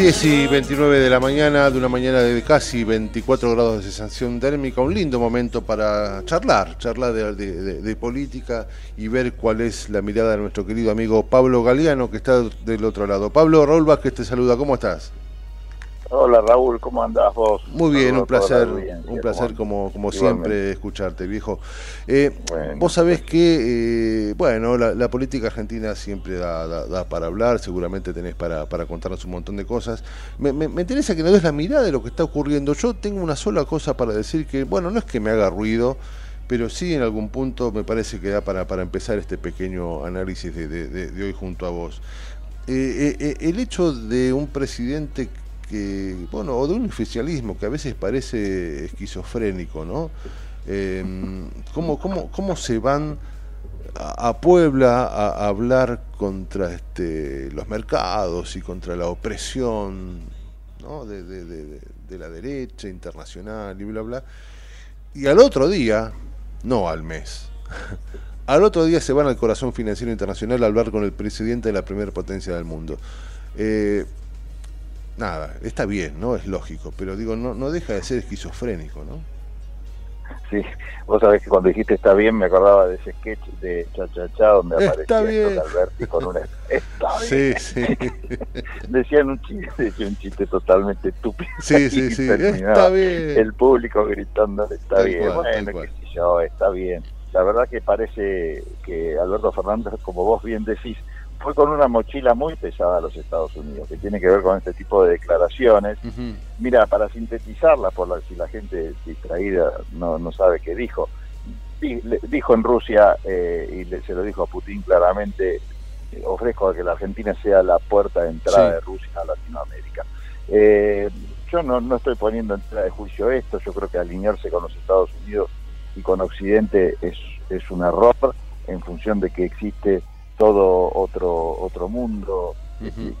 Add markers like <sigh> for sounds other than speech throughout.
10 y 29 de la mañana, de una mañana de casi 24 grados de sensación térmica, un lindo momento para charlar, charlar de, política y ver cuál es la mirada de nuestro querido amigo Pablo Galeano que está del otro lado. Pablo, Raúl Vázquez te saluda, ¿cómo estás? Hola Raúl, ¿cómo andás vos? Muy bien, un placer, un placer como, como siempre escucharte, viejo. Eh, vos sabés que, eh, bueno, la, política argentina siempre da, para hablar, seguramente tenés para, para, contarnos un montón de cosas. Me, me, interesa que nos des la mirada de lo que está ocurriendo. Yo tengo una sola cosa para decir que, bueno, no es que me haga ruido, pero sí en algún punto me parece que da para, para empezar este pequeño análisis de, de, hoy junto a vos. Eh, el hecho de un presidente que, bueno, o de un oficialismo que a veces parece esquizofrénico, ¿no? Eh, ¿cómo, cómo, se van a, Puebla a, hablar contra este, los mercados y contra la opresión ¿no? de, de, la derecha internacional y bla, bla? Y al otro día, no al mes, <laughs> al otro día se van al corazón financiero internacional a hablar con el presidente de la primera potencia del mundo. Eh, nada, está bien, ¿no? Es lógico, pero digo, no, no deja de ser esquizofrénico, ¿no? Sí, vos sabés que cuando dijiste está bien me acordaba de ese sketch de Cha Cha Cha donde bien. Alberti con una... Está bien. Sí, sí. <laughs> Decían un chiste, decían un chiste totalmente estúpido. Sí, sí, sí, está bien. El público gritando está bien. bueno, qué sé yo, está bien. La verdad que parece que Alberto Fernández, como vos bien decís, fue con una mochila muy pesada a los Estados Unidos, que tiene que ver con este tipo de declaraciones. Mira, para sintetizarla, por la, si la gente distraída no, no sabe qué dijo, dijo en Rusia, eh, y se lo dijo a Putin claramente, eh, ofrezco que la Argentina sea la puerta de entrada de Rusia a Latinoamérica. Eh, yo no, no estoy poniendo en tela de juicio esto, yo creo que alinearse con los Estados Unidos y con Occidente es, es un error en función de que existe todo otro otro mundo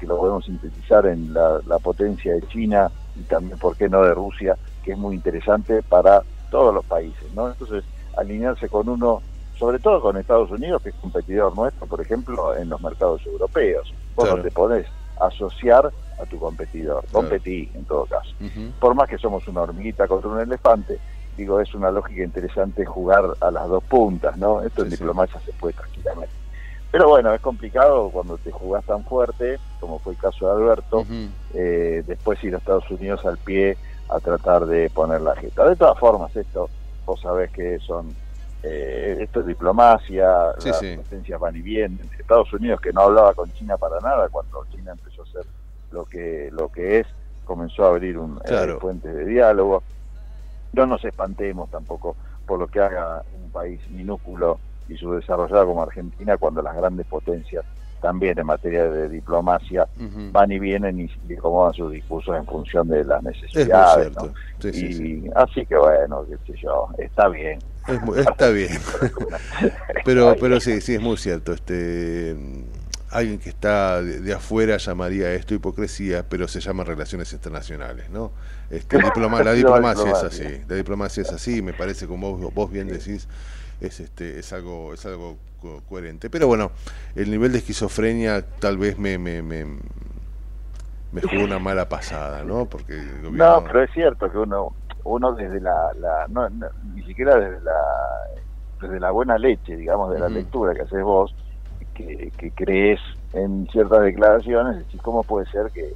que lo podemos sintetizar en la, potencia de China y también, ¿por qué no?, de Rusia, que es muy interesante para todos los países, ¿no? Entonces, alinearse con uno, sobre todo con Estados Unidos, que es competidor nuestro, por ejemplo, en los mercados europeos. Vos no te podés asociar a tu competidor, competí en todo caso. Por más que somos una hormiguita contra un elefante, digo, es una lógica interesante jugar a las dos puntas, ¿no? Esto en diplomacia se puede tranquilamente. Pero bueno, es complicado cuando te jugás tan fuerte, como fue el caso de Alberto, eh, después ir a Estados Unidos al pie a tratar de poner la jeta. De todas formas, esto, vos sabés que son, eh, esto es diplomacia, las potencias van y vienen. Estados Unidos que no hablaba con China para nada, cuando China empezó a ser lo que, lo que es, comenzó a abrir un eh, puente de diálogo. No nos espantemos tampoco por lo que haga un país minúsculo y subdesarrollada como Argentina cuando las grandes potencias también en materia de diplomacia van y vienen y, acomodan sus discursos en función de las necesidades. y así que bueno, qué sé yo, está bien. está bien. <laughs> pero pero sí, sí es muy cierto. Este alguien que está de, afuera llamaría esto hipocresía, pero se llama relaciones internacionales, ¿no? Este, <laughs> la diplomacia es así, la diplomacia es así, me parece como vos bien decís es este es algo es algo coherente. Pero bueno el nivel de esquizofrenia tal vez me me, me, me jugó una mala pasada no porque no pero es cierto que uno uno desde la, la no, ni siquiera desde la desde la buena leche digamos de la lectura que haces vos que, que crees en ciertas declaraciones decís cómo puede ser que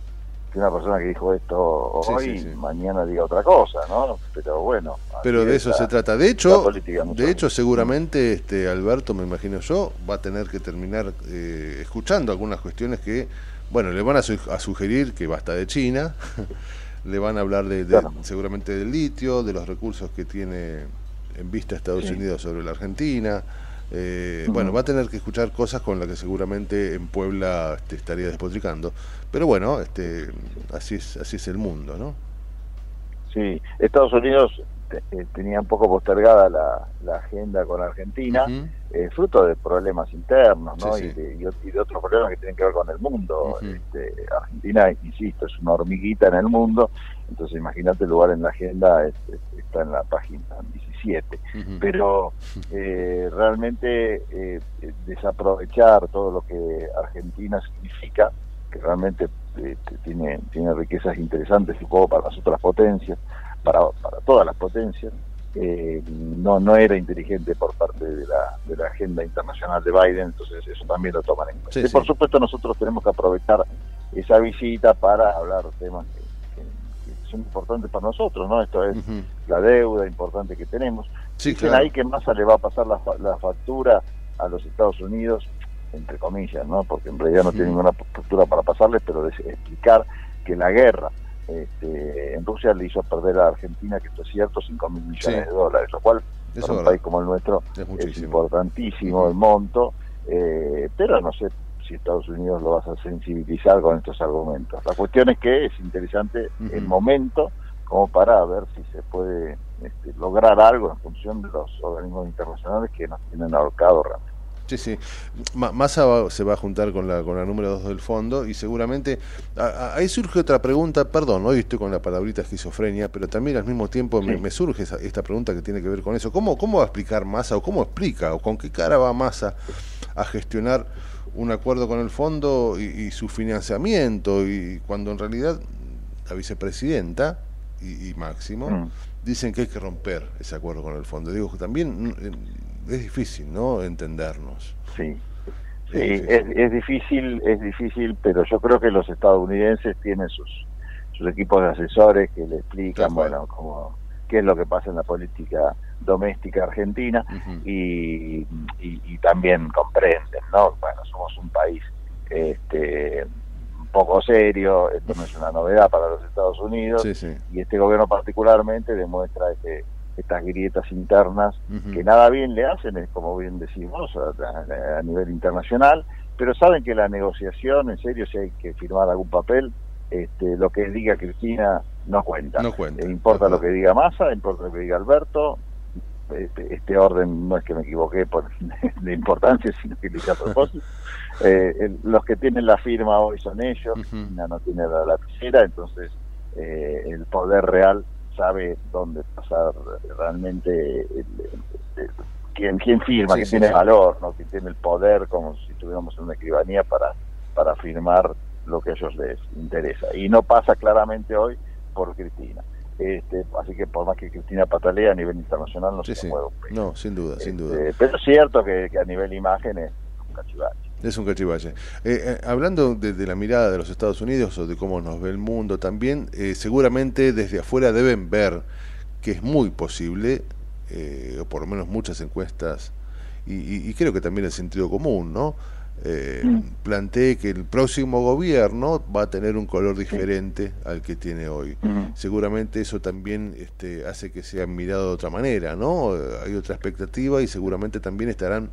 una persona que dijo esto hoy mañana diga otra cosa, ¿no? Pero bueno. Pero de eso se trata. De hecho, de hecho seguramente este Alberto, me imagino yo, va a tener que terminar eh, escuchando algunas cuestiones que, bueno, le van a, sugerir que basta de China, <laughs> le van a hablar de, seguramente del litio, de los recursos que tiene en vista Estados Unidos sobre la Argentina. Eh, bueno, va a tener que escuchar cosas con las que seguramente en Puebla este, estaría despotricando. Pero bueno, este, así es, así es el mundo, ¿no? Sí, Estados Unidos eh, tenía un poco postergada la, agenda con Argentina, eh, fruto de problemas internos, ¿no? Y, de, otros problemas que tienen que ver con el mundo. Este, Argentina, insisto, es una hormiguita en el mundo, entonces imagínate el lugar en la agenda está en la página 17. Pero eh, realmente desaprovechar todo lo que Argentina significa que realmente este, tiene, tiene riquezas interesantes poco para las otras potencias, para, para todas las potencias, eh, no, no era inteligente por parte de la, de la agenda internacional de Biden, entonces eso también lo toman en cuenta. y por supuesto nosotros tenemos que aprovechar esa visita para hablar de temas que, son importantes para nosotros, ¿no? Esto es la deuda importante que tenemos. Dicen ahí que Massa le va a pasar la, la factura a los Estados Unidos, entre comillas, ¿no? Porque en realidad no tiene ninguna factura para pasarles, pero de explicar que la guerra este, en Rusia le hizo perder a Argentina, que esto es cierto, 5 mil millones de dólares, lo cual para un país como el nuestro es, importantísimo el monto, eh, pero no sé si Estados Unidos lo vas a sensibilizar con estos argumentos. La cuestión es que es interesante el momento como para ver si se puede este, lograr algo en función de los organismos internacionales que nos tienen ahorcado realmente. Sí, sí. Massa se va a juntar con la, con la número 2 del fondo y seguramente ahí surge otra pregunta, perdón, hoy estoy con la palabrita esquizofrenia, pero también al mismo tiempo me, surge esta pregunta que tiene que ver con eso. ¿Cómo, ¿Cómo va a explicar Massa o cómo explica o con qué cara va Massa a gestionar un acuerdo con el fondo y, su financiamiento y cuando en realidad la vicepresidenta y, Máximo mm. dicen que hay que romper ese acuerdo con el fondo? Digo, también es difícil, ¿no? Entendernos. Sí. Sí, es difícil. es, difícil, pero yo creo que los estadounidenses tienen sus, sus equipos de asesores que le explican, bueno, como qué es lo que pasa en la política doméstica argentina y, y, también comprenden, ¿no? Bueno, somos un país este un poco serio, esto no es una novedad para los Estados Unidos y este gobierno particularmente demuestra que estas grietas internas que nada bien le hacen, es como bien decimos, a, nivel internacional, pero saben que la negociación, en serio, si hay que firmar algún papel, este, lo que diga Cristina no cuenta. No cuenta. Eh, importa lo que diga Massa, importa lo que diga Alberto. Este, este orden no es que me equivoqué por <laughs> la importancia, sino que a propósito. <laughs> Eh, los que tienen la firma hoy son ellos, Cristina no tiene la lapicera, entonces eh, el poder real sabe dónde pasar realmente quién, quién firma, quién tiene valor, ¿no? quién tiene el poder, como si tuviéramos una escribanía para, para firmar lo que a ellos les interesa. Y no pasa claramente hoy por Cristina. Este, así que por más que Cristina patalea a nivel internacional no se mueve No, sin duda, sin duda. Este, pero es cierto que, a nivel imagen es un cachivache. Es un cachivache. Eh, eh, hablando de, la mirada de los Estados Unidos o de cómo nos ve el mundo también, eh, seguramente desde afuera deben ver que es muy posible, o por lo menos muchas encuestas, y, y, creo que también el sentido común, ¿no? Eh, mm. plantee que el próximo gobierno va a tener un color diferente al que tiene hoy. Seguramente eso también este, hace que sea mirado de otra manera, ¿no? Hay otra expectativa y seguramente también estarán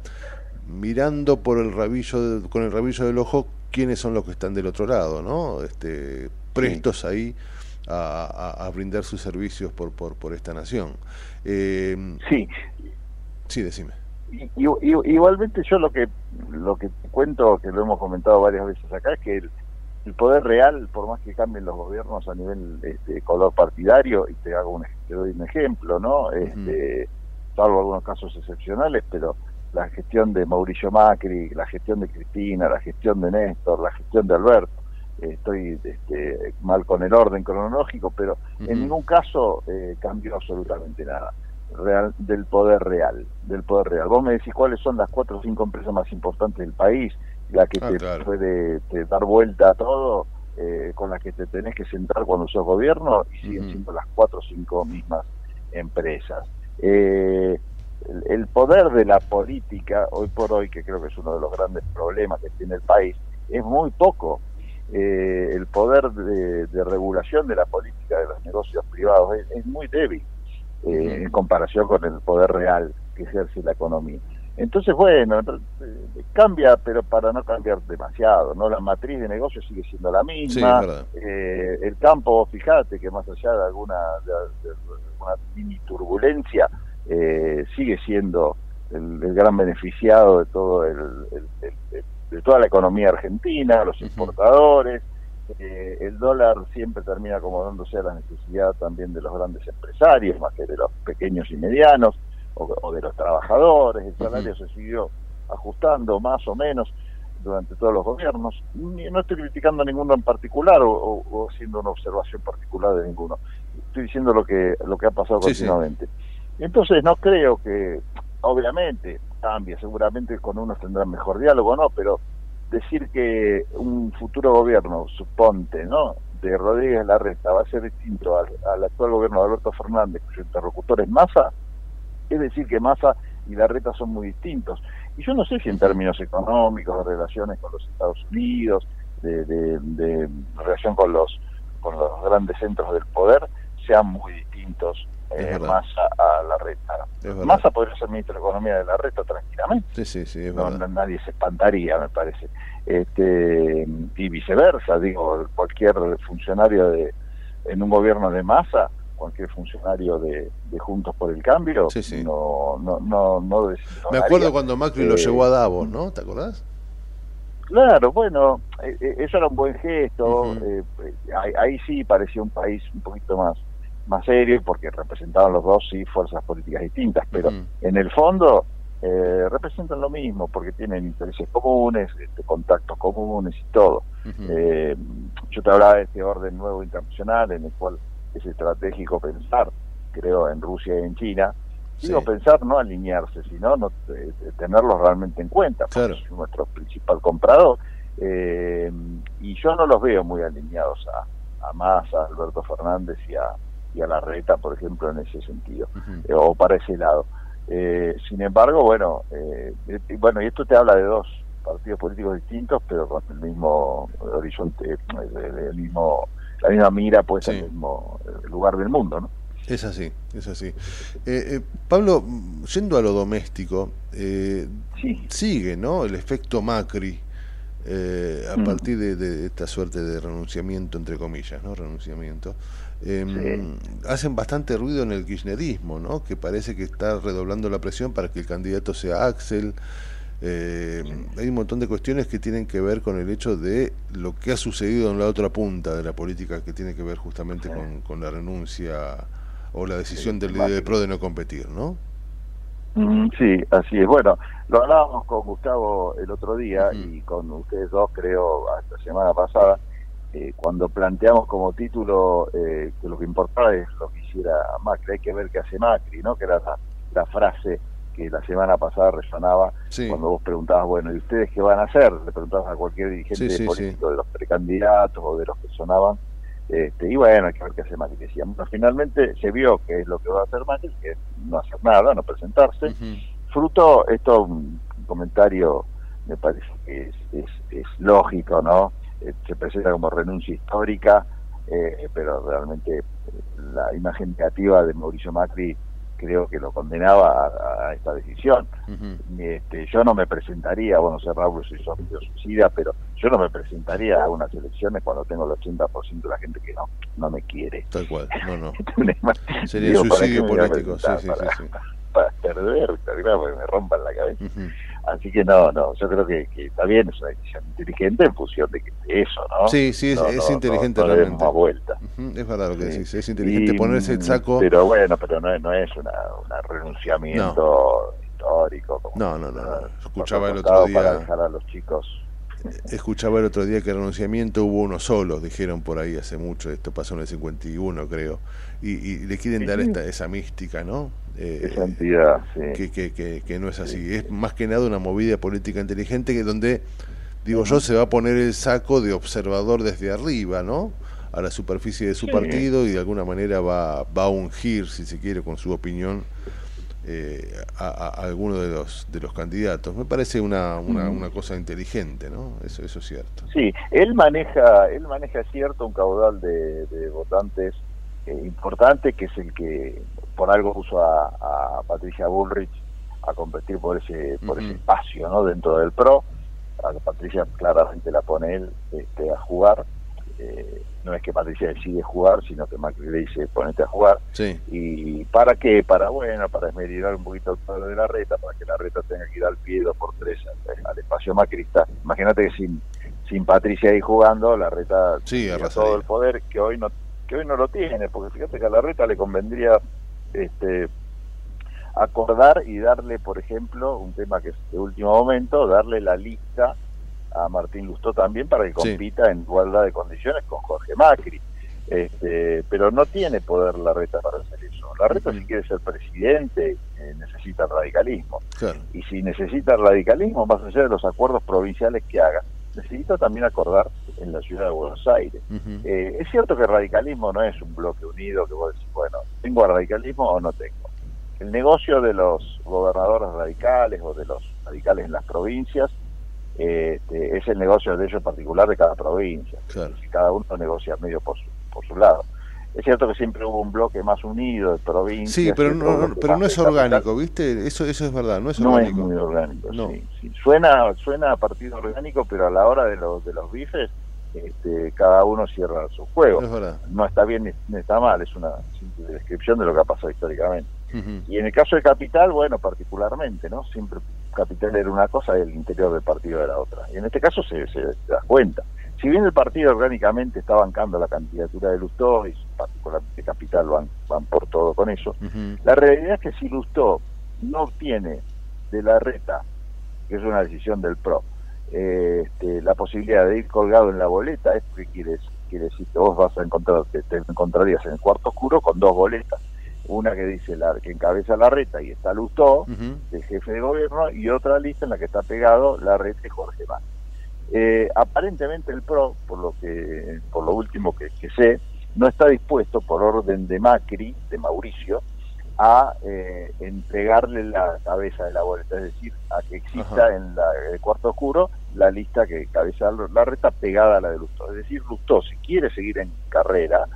mirando por el rabillo con el rabillo del ojo quiénes son los que están del otro lado, ¿no? Este, prestos ahí a, brindar sus servicios por, por, por esta nación. Eh, sí. Sí, decime. Igualmente yo lo que lo que cuento, que lo hemos comentado varias veces acá, es que el, poder real, por más que cambien los gobiernos a nivel este, color partidario, y te hago un, te doy un ejemplo, ¿no? Este, salvo algunos casos excepcionales, pero la gestión de Mauricio Macri, la gestión de Cristina, la gestión de Néstor, la gestión de Alberto, estoy este, mal con el orden cronológico, pero en ningún caso eh, cambió absolutamente nada real, del poder real, del poder real. Vos me decís cuáles son las cuatro o cinco empresas más importantes del país, la que ah, te puede dar vuelta a todo, eh, con la que te tenés que sentar cuando sos gobierno, y siguen siendo las cuatro o cinco mismas empresas. Eh, el, poder de la política, hoy por hoy, que creo que es uno de los grandes problemas que tiene el país, es muy poco. Eh, el poder de, regulación de la política de los negocios privados es muy débil. Eh, en comparación con el poder real que ejerce la economía. Entonces, bueno, eh, cambia, pero para no cambiar demasiado, ¿no? La matriz de negocio sigue siendo la misma. eh, el campo, fíjate que más allá de alguna, de, mini turbulencia, eh, sigue siendo el, gran beneficiado de todo el, de toda la economía argentina, los exportadores, eh, el dólar siempre termina acomodándose a la necesidad también de los grandes empresarios, más que de los pequeños y medianos, o, de los trabajadores, el salario se siguió ajustando más o menos. durante todos los gobiernos. No estoy criticando a ninguno en particular o, haciendo una observación particular de ninguno. Estoy diciendo lo que lo que ha pasado continuamente. Entonces no creo que, obviamente, cambie, seguramente con unos tendrán mejor diálogo, no, pero decir que un futuro gobierno, suponte, ¿no? de Rodríguez Larreta va a ser distinto al, al actual gobierno de Alberto Fernández, cuyo interlocutor es Massa, es decir que Massa y Larreta son muy distintos. Y yo no sé si en términos económicos, de relaciones con los Estados Unidos, de, de, relación con los, con los grandes centros del poder, sean muy distintos eh, Massa a Larreta. Massa podría ser ministro de Economía de Larreta tranquilamente. Sí, sí, sí, no, nadie se espantaría, me parece. Este, y viceversa, digo, cualquier funcionario de en un gobierno de Massa cualquier funcionario de, Juntos por el Cambio, no, no, no, no Me acuerdo cuando Macri lo eh, llevó a Davos, ¿no? ¿Te acordás? Claro, bueno, eh, eh, eso era un buen gesto. ahí, sí parecía un país un poquito más más serio, porque representaban los dos sí fuerzas políticas distintas, pero en el fondo representan lo mismo, porque tienen intereses comunes, este, contactos comunes y todo. yo te hablaba de este orden nuevo internacional en el cual es estratégico pensar, creo, en Rusia y en China. Digo pensar, no alinearse, sino no eh, tenerlos realmente en cuenta, porque es nuestro principal comprador. Eh, y yo no los veo muy alineados a, a Massa, a Alberto Fernández y a, y a Larreta, por ejemplo, en ese sentido, eh, o para ese lado. sin embargo, bueno, bueno, y esto te habla de dos partidos políticos distintos, pero con el mismo horizonte, el mismo la misma mira pues en el mismo eh, lugar del mundo, ¿no? Es así, es así. Eh, eh, Pablo, yendo a lo doméstico, sigue, ¿no? El efecto Macri a mm. partir de, esta suerte de renunciamiento, entre comillas, ¿no? Renunciamiento. Em, hacen bastante ruido en el kirchnerismo, ¿no? Que parece que está redoblando la presión para que el candidato sea Axel. Eh, hay un montón de cuestiones que tienen que ver con el hecho de lo que ha sucedido en la otra punta de la política, que tiene que ver justamente con, la renuncia o la decisión del líder de PRO de no competir, ¿no? Sí, así es. Bueno, lo hablábamos con Gustavo el otro día y con ustedes dos, creo, la semana pasada, eh, cuando planteamos como título eh, que lo que importaba es lo que hiciera Macri, hay que ver qué hace Macri, ¿no? Que era la frase que la semana pasada resonaba cuando vos preguntabas, bueno, ¿y ustedes qué van a hacer? Le preguntabas a cualquier dirigente político de los precandidatos o de los que sonaban. Este, y bueno, hay que ver qué hace Macri. Bueno, finalmente se vio que es lo que va a hacer Macri, que es no hacer nada, no presentarse. Fruto, esto un comentario me parece que es, es, es lógico, ¿no? Eh, se presenta como renuncia histórica, eh, pero realmente eh, la imagen negativa de Mauricio Macri creo que lo condenaba a, esta decisión. este, yo no me presentaría, bueno, sé Raúl si sos suicida, pero yo no me presentaría a unas elecciones cuando tengo el 80% de la gente que no no me quiere. Tal cual, no, no. <laughs> Sería suicidio político, sí, sí, sí, Para perder, claro, porque me rompan la cabeza. Así que no, no, yo creo que, que, está bien, es una decisión inteligente en función de, que, eso, ¿no? Sí, sí, es, es inteligente realmente. vuelta. Es verdad lo que decís, es inteligente ponerse el saco. Pero bueno, pero no, no es una, una renunciamiento histórico. no, no, no, Escuchaba el otro día. Para dejar a los chicos Escuchaba el otro día que el renunciamiento hubo uno solo, dijeron por ahí hace mucho, esto pasó en el 51 creo, y, le quieren dar esta, esa mística, ¿no? Eh, esa entidad, que, que, que, no es así, es más que nada una movida política inteligente que donde, digo yo, se va a poner el saco de observador desde arriba, ¿no? A la superficie de su partido y de alguna manera va, va a ungir, si se quiere, con su opinión eh, a, alguno de los de los candidatos. Me parece una, una, una, cosa inteligente, ¿no? Eso, eso es cierto. Sí, él maneja, él maneja cierto un caudal de, votantes eh, importante, que es el que por algo puso a, Patricia Bullrich a competir por ese por ese espacio, ¿no? Dentro del PRO. A Patricia claramente la pone él este, a jugar eh, no es que Patricia decide jugar, sino que Macri le dice ponete a jugar. ¿Y para qué? Para, bueno, para esmerillar un poquito el pueblo de la reta, para que la reta tenga que ir al pie dos por tres al, espacio macrista. Imagínate que sin, sin Patricia ahí jugando, la reta tiene todo el poder que hoy no que hoy no lo tiene, porque fíjate que a la reta le convendría este acordar y darle, por ejemplo, un tema que es de último momento, darle la lista a Martín Lustó también para que compita en igualdad de condiciones con Jorge Macri. Este, pero no tiene poder la reta para hacer eso. La reta si quiere ser presidente eh, necesita radicalismo. Y si necesita radicalismo, más allá de los acuerdos provinciales que haga, necesita también acordar en la ciudad de Buenos Aires. Eh, es cierto que el radicalismo no es un bloque unido que vos decís, bueno, ¿tengo radicalismo o no tengo? El negocio de los gobernadores radicales o de los radicales en las provincias este, es el negocio de ellos particular de cada provincia. Cada uno negocia medio por su, por su lado. Es cierto que siempre hubo un bloque más unido de provincias. Sí, pero no, pero no es orgánico, ¿viste? Eso eso es verdad, no es orgánico. No es muy orgánico, sí, sí. Suena, suena a partido orgánico, pero a la hora de los, de los bifes, este, cada uno cierra su juego. no está bien ni está mal, es una simple descripción de lo que ha pasado históricamente. Y en el caso de Capital, bueno, particularmente, ¿no? Siempre Capital era una cosa y el interior del partido era otra. Y en este caso se, se, da cuenta. Si bien el partido orgánicamente está bancando la candidatura de Lustó, y particularmente Capital van, van por todo con eso, la realidad es que si Lustó no obtiene de la reta, que es una decisión del PRO, eh, este, la posibilidad de ir colgado en la boleta, es que quiere, quiere decir que vos vas a encontrar, te, te encontrarías en el cuarto oscuro con dos boletas una que dice la que encabeza la reta y está Lustó, el jefe de gobierno, y otra lista en la que está pegado la reta de Jorge Más. Eh, aparentemente el PRO, por lo que por lo último que, sé, no está dispuesto por orden de Macri, de Mauricio, a eh, entregarle la cabeza de la boleta, es decir, a que exista en el cuarto oscuro la lista que cabeza la reta pegada a la de Lustó. Es decir, Lustó, si quiere seguir en carrera,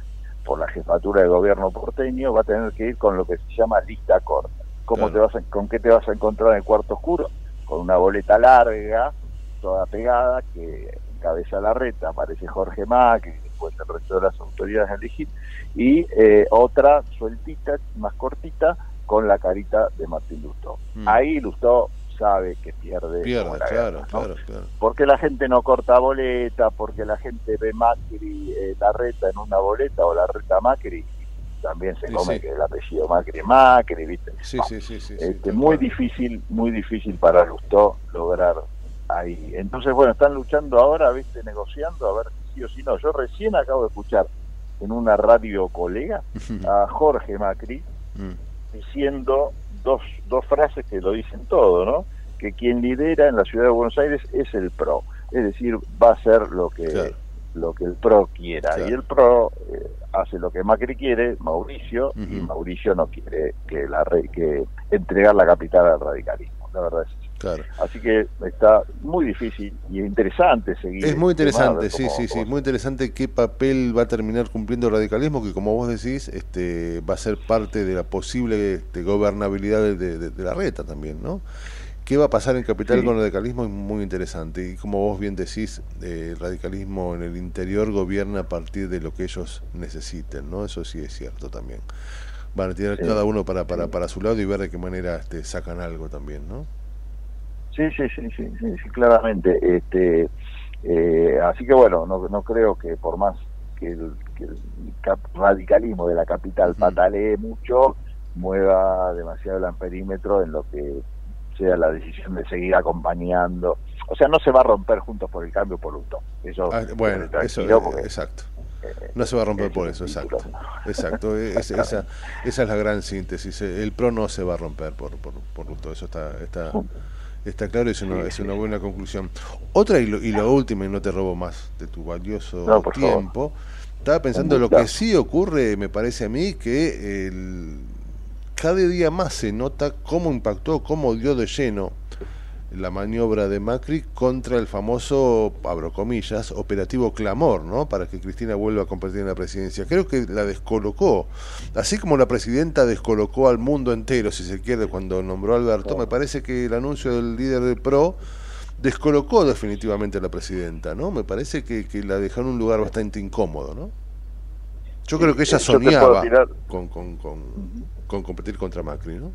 por la jefatura de gobierno porteño, va a tener que ir con lo que se llama lista corta. ¿Cómo te vas ¿Con qué te vas a encontrar en el cuarto oscuro? Con una boleta larga, toda pegada, que encabeza la reta, aparece Jorge Macri, después el resto de las autoridades a elegir, y eh, otra sueltita, más cortita, con la carita de Martín Lustó. Mm. Ahí Lustó sabe que pierde. Pierde, claro, claro, Porque la gente no corta boleta, porque la gente ve Macri, eh, la reta en una boleta o la reta Macri, también se come que el apellido Macri Macri, ¿viste? Sí, sí, sí, sí, este, muy difícil, muy difícil para Lustó lograr ahí. Entonces, bueno, están luchando ahora, ¿viste? Negociando a ver si sí o si no. Yo recién acabo de escuchar en una radio colega <laughs> a Jorge Macri mm. diciendo dos, dos frases que lo dicen todo, ¿no? Que quien lidera en la ciudad de Buenos Aires es el PRO, es decir, va a ser lo que lo que el PRO quiera. Y el PRO eh, hace lo que Macri quiere, Mauricio, y Mauricio no quiere que la que entregar la capital al radicalismo, la verdad es Claro. Así que está muy difícil y interesante seguir. Es muy interesante, sí, sí, sí, muy interesante qué papel va a terminar cumpliendo el radicalismo, que como vos decís, este, va a ser parte de la posible este, gobernabilidad de, la reta también, ¿no? ¿Qué va a pasar en Capital con el radicalismo? Es muy interesante. Y como vos bien decís, eh, el radicalismo en el interior gobierna a partir de lo que ellos necesiten, ¿no? Eso sí es cierto también. Van a tirar cada uno para, para, para su lado y ver de qué manera este, sacan algo también, ¿no? Sí, sí, sí, sí, sí, claramente. Este, eh, así que bueno, no, no creo que por más que el, radicalismo de la capital patalee mucho, mueva demasiado el amperímetro en lo que sea la decisión de seguir acompañando. O sea, no se va a romper juntos por el cambio por un Eso, ah, bueno, eso, exacto. Eh, no se va a romper por eso, exacto. Exacto, esa, esa es la gran síntesis. El PRO no se va a romper por, por, por eso está, está, Está claro, es una, es una buena conclusión. Otra y lo, y lo última, y no te robo más de tu valioso tiempo. Estaba pensando lo que sí ocurre, me parece a mí, que el, cada día más se nota cómo impactó, cómo dio de lleno la maniobra de Macri contra el famoso, abro comillas, operativo clamor, ¿no? Para que Cristina vuelva a competir en la presidencia. Creo que la descolocó. Así como la presidenta descolocó al mundo entero, si se quiere, cuando nombró a Alberto, me parece que el anuncio del líder del PRO descolocó definitivamente a la presidenta, ¿no? Me parece que, la dejó en un lugar bastante incómodo, ¿no? Yo creo que ella soñaba con, con, con, con competir contra Macri, ¿no?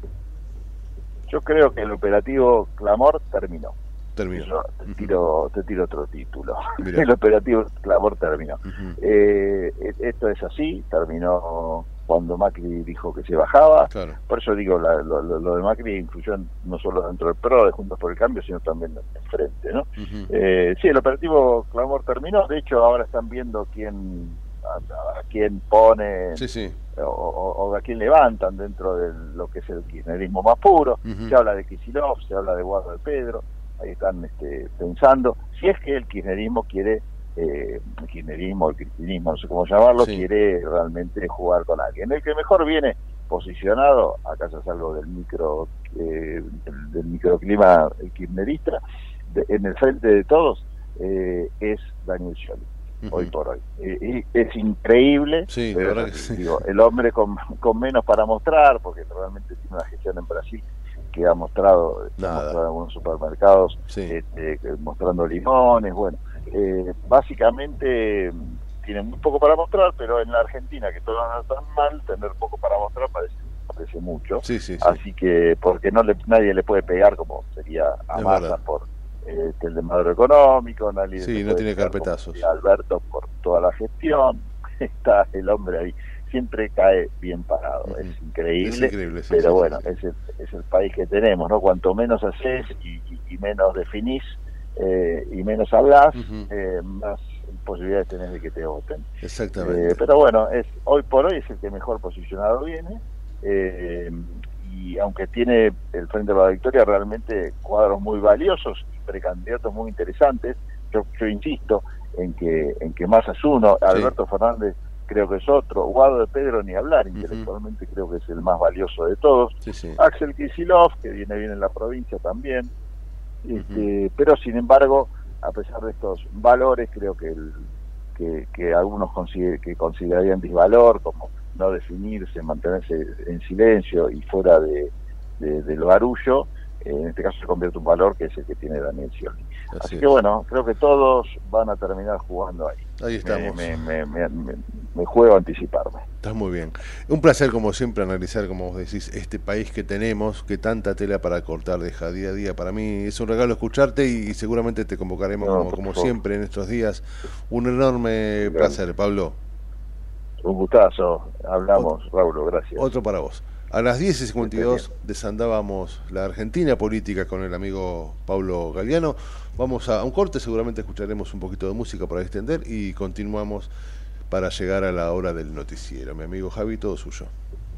Yo creo que el operativo Clamor terminó. Terminó. te, tiro, te tiro otro título. <laughs> el operativo Clamor terminó. Eh, e, esto es así, terminó cuando Macri dijo que se bajaba. Por eso digo, lo, de Macri influyó no solo dentro del PRO de Juntos por el Cambio, sino también en frente. ¿no? Eh, sí, el operativo Clamor terminó. De hecho, ahora están viendo quién a, quién pone O, a quién levantan dentro de lo que es el kirchnerismo más puro. Se habla de Kisilov, se habla de Guardo de Pedro. Ahí están este, pensando si es que el kirchnerismo quiere eh, el kirchnerismo, el cristinismo, no sé cómo llamarlo, quiere realmente jugar con alguien. El que mejor viene posicionado, acá ya salgo del micro eh, del, microclima kirchnerista, en el frente de todos, eh, es Daniel Scioli, hoy por hoy. y es increíble, el hombre con, con menos para mostrar, porque realmente tiene una gestión en Brasil que ha mostrado, ha mostrado en algunos supermercados, este, mostrando limones, bueno eh, básicamente tienen muy poco para mostrar, pero en la Argentina, que todo anda tan mal, tener poco para mostrar parece, parece mucho. Así que, porque no le, nadie le puede pegar como sería a Massa por eh, el de Maduro Económico, nadie sí, no tiene carpetazos. Alberto por toda la gestión, <laughs> está el hombre ahí. Siempre cae bien parado, es increíble, pero bueno, es, el, es el país que tenemos, ¿no? Cuanto menos haces y, y menos definís, eh, y menos hablas, eh, más posibilidades tenés de que te voten. Exactamente. Eh, pero bueno, es hoy por hoy es el que mejor posicionado viene. y aunque tiene el Frente de la Victoria realmente cuadros muy valiosos y precandidatos muy interesantes, yo, yo insisto en que en que más es uno, Alberto Fernández creo que es otro, Guado de Pedro ni hablar, intelectualmente creo que es el más valioso de todos, Axel Kisilov, que viene bien en la provincia también, este, pero sin embargo, a pesar de estos valores, creo que, el, que, algunos que considerarían disvalor, como no definirse, mantenerse en silencio y fuera de, del barullo, en este caso se convierte en un valor que es el que tiene Daniel Scioli. Así, que bueno, creo que todos van a terminar jugando ahí. Ahí estamos. Me, me, me, juego a anticiparme. Está muy bien. Un placer, como siempre, analizar, como vos decís, este país que tenemos, que tanta tela para cortar deja día a día. Para mí es un regalo escucharte y, seguramente te convocaremos como, como siempre en estos días. Un enorme placer, Pablo. Un gustazo. Hablamos, Raúl, gracias. Otro para vos. A las 10 y 52 desandábamos la Argentina política con el amigo Pablo Galeano. Vamos a un corte, seguramente escucharemos un poquito de música para extender y continuamos para llegar a la hora del noticiero. Mi amigo Javi, todo suyo.